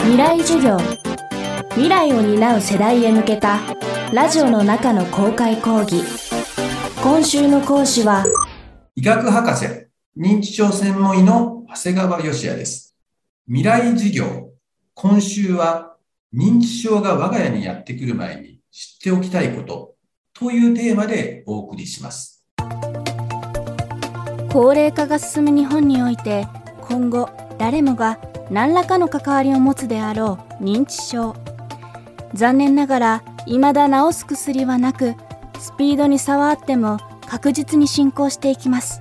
未来授業。未来を担う世代へ向けたラジオの中の公開講義。今週の講師は医学博士認知症専門医の長谷川義也です。未来授業。今週は認知症が我が家にやってくる前に知っておきたいこと。というテーマでお送りします。高齢化が進む日本において今後誰もが何らかの関わりを持つであろう認知症。残念ながら未だ治す薬はなくスピードに差はあっても確実に進行していきます。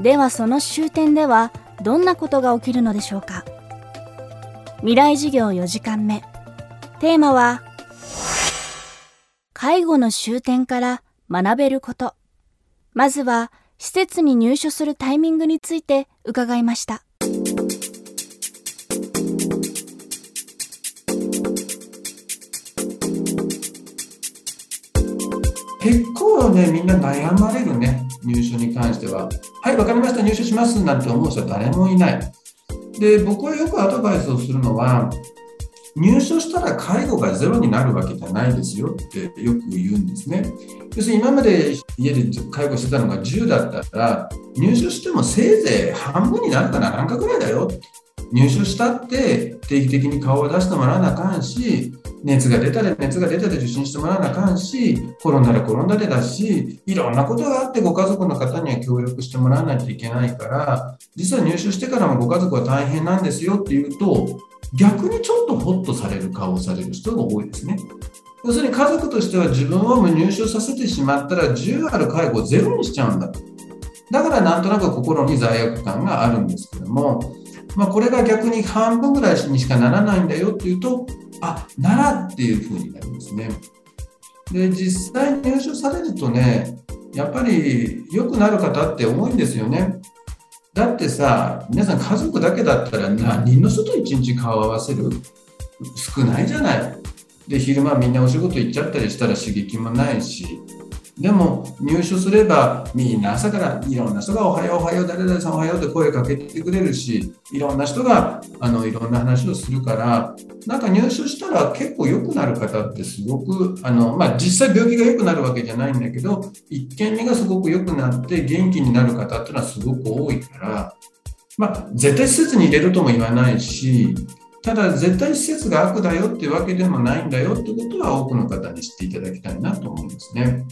ではその終点ではどんなことが起きるのでしょうか。未来授業4時間目。テーマは介護の終点から学べること。まずは施設に入所するタイミングについて伺いました。結構ね、みんな悩まれるね、入所に関しては。はい、わかりました、入所しますなんて思う人は誰もいない。で、僕はよくアドバイスをするのは、入所したら介護がゼロになるわけじゃないですよってよく言うんですね。要するに今まで家で介護してたのが10だったら、入所してもせいぜい半分になるかならんかぐらいだよ。入所したって定期的に顔を出してもらわなあかんし、熱が出たら熱が出たで受診してもらわなあかんし、転んだら転んだでだし、いろんなことがあってご家族の方には協力してもらわないといけないから、実は入所してからもご家族は大変なんですよっていうと、逆にちょっとホッとされる顔をされる人が多いですね。要するに家族としては自分を入所させてしまったら10ある介護をゼロにしちゃうんだと。だからなんとなく心に罪悪感があるんですけども、まあ、これが逆に半分ぐらいにしかならないんだよっていうと、あならっていうふうになりますね。で、実際入所されるとね、やっぱり良くなる方って多いんですよね。だってさ、皆さん家族だけだったら何人の人と一日顔合わせる？少ないじゃない。で、昼間みんなお仕事行っちゃったりしたら刺激もないし、でも入所すればみんな朝からいろんな人が「おはようおはよう誰々さんおはよう」って声かけてくれるしいろんな人があのいろんな話をするからなんか入所したら結構良くなる方ってすごくあの、まあ、実際病気が良くなるわけじゃないんだけど一見目がすごく良くなって元気になる方っていうのはすごく多いから、まあ、絶対施設に入れるとも言わないしただ絶対施設が悪だよっていうわけでもないんだよってことは多くの方に知っていただきたいなと思いますね。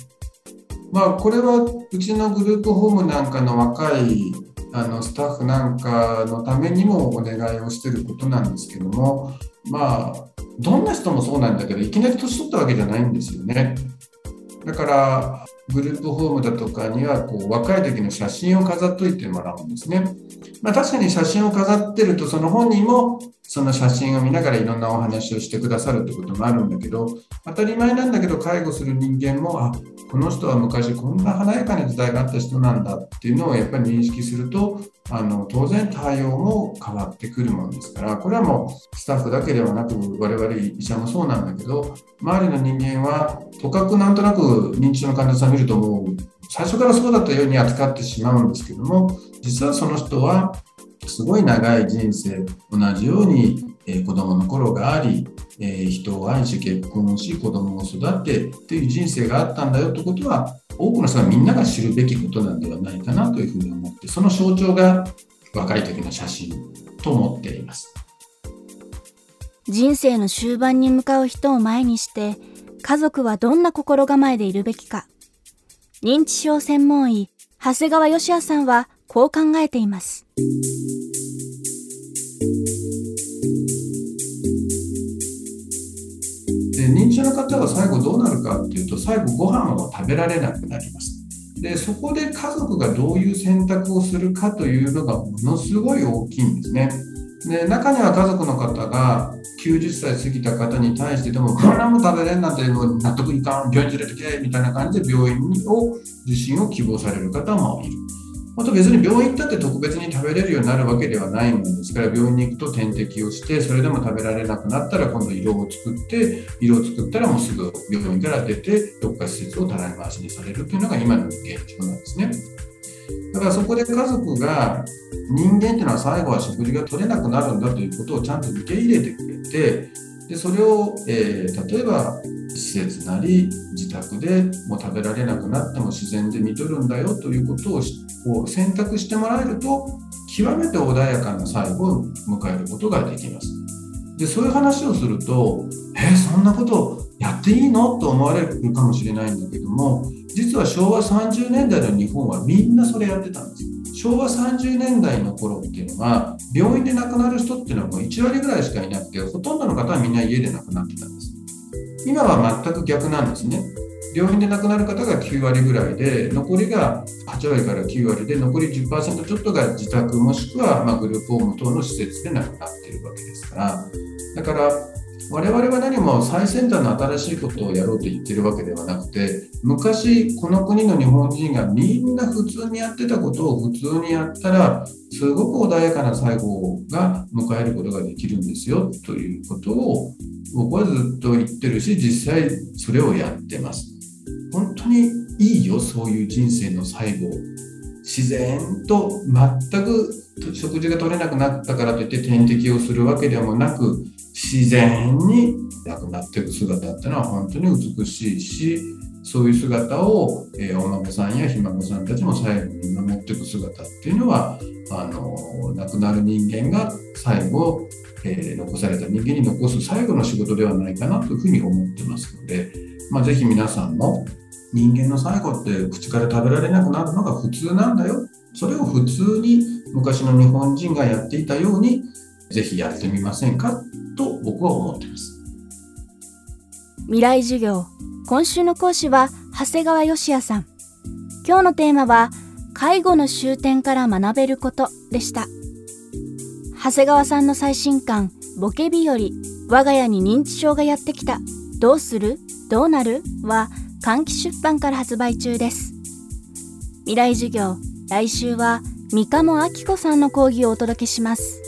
まあ、これはうちのグループホームなんかの若いあのスタッフなんかのためにもお願いをしてることなんですけども、まあ、どんな人もそうなんだけど、いきなり年取ったわけじゃないんですよね。だから、グループホームだとかにはこう若い時の写真を飾っといてもらうんですね。まあ、確かに写真を飾ってるとその本人もその写真を見ながらいろんなお話をしてくださるってこともあるんだけど当たり前なんだけど介護する人間もあこの人は昔こんな華やかな時代があった人なんだっていうのをやっぱり認識するとあの当然対応も変わってくるものですからこれはもうスタッフだけではなく我々医者もそうなんだけど周りの人間はとかくなんとなく認知症の患者さん見るともう最初からそうだったように扱ってしまうんですけども実はその人はすごい長い人生同じように、えー、子供の頃があり、えー、人を愛し結婚し子供を育てっていう人生があったんだよってことは多くの人がみんなが知るべきことなんではないかなというふうに思ってその象徴が若い時の写真と思っています。人生の終盤に向かう人を前にして家族はどんな心構えでいるべきか。認知症専門医長谷川義也さんはこう考えています。で認知症の方は最後どうなるかっていうと最後ご飯を食べられなくなります。でそこで家族がどういう選択をするかというのがものすごい大きいんですね。で中には家族の方が90歳過ぎた方に対してでもこんなも食べれんなんて納得いかん病院連れてけみたいな感じで病院を受診を希望される方もいる。また別に病院行ったって特別に食べれるようになるわけではないものですから病院に行くと点滴をしてそれでも食べられなくなったら今度色を作って色を作ったらもうすぐ病院から出てどっか施設をたらい回しにされるというのが今の現状なんですね。だからそこで家族が人間っていうのは最後は食事が取れなくなるんだということをちゃんと受け入れてくれてでそれを、えー、例えば施設なり自宅でもう食べられなくなっても自然で見とるんだよということをこう選択してもらえると極めて穏やかな最後を迎えることができます。でそういう話をすると「えー、そんなことやっていいの?」と思われるかもしれないんだけども実は昭和30年代の日本はみんなそれやってたんです。昭和30年代の頃っていうのは病院で亡くなる人っていうのはもう1割ぐらいしかいなくてほとんどの方はみんな家で亡くなってたんです。今は全く逆なんですね。病院で亡くなる方が9割ぐらいで、残りが8割から9割で、残り10%ちょっとが自宅もしくはまグループホーム等の施設で亡くなっているわけですから、だから我々は何も最先端の新しいことをやろうと言ってるわけではなくて、昔この国の日本人がみんな普通にやってたことを普通にやったら、すごく穏やかな最後が迎えることができるんですよということを僕はずっと言ってるし、実際それをやってます。本当にいいよ、そういう人生の最後。自然と全く食事が取れなくなったからといって点滴をするわけでもなく、自然に亡くなっていく姿っていうのは本当に美しいし、そういう姿を、えー、お孫さんやひ孫さんたちも最後に見守っていく姿っていうのは、あの亡くなる人間が最後えー、残された人間に残す最後の仕事ではないかなというふうに思ってますので、まあ、ぜひ皆さんも人間の最後って口から食べられなくなるのが普通なんだよ。それを普通に昔の日本人がやっていたように、ぜひやってみませんかと僕は思ってます。未来授業。今週の講師は長谷川義也さん。今日のテーマは、介護の終点から学べることでした。長谷川さんの最新刊「ボケ日和我が家に認知症がやってきたどうする？どうなる?」は換気出版から発売中です未来授業来週は三鴨明子さんの講義をお届けします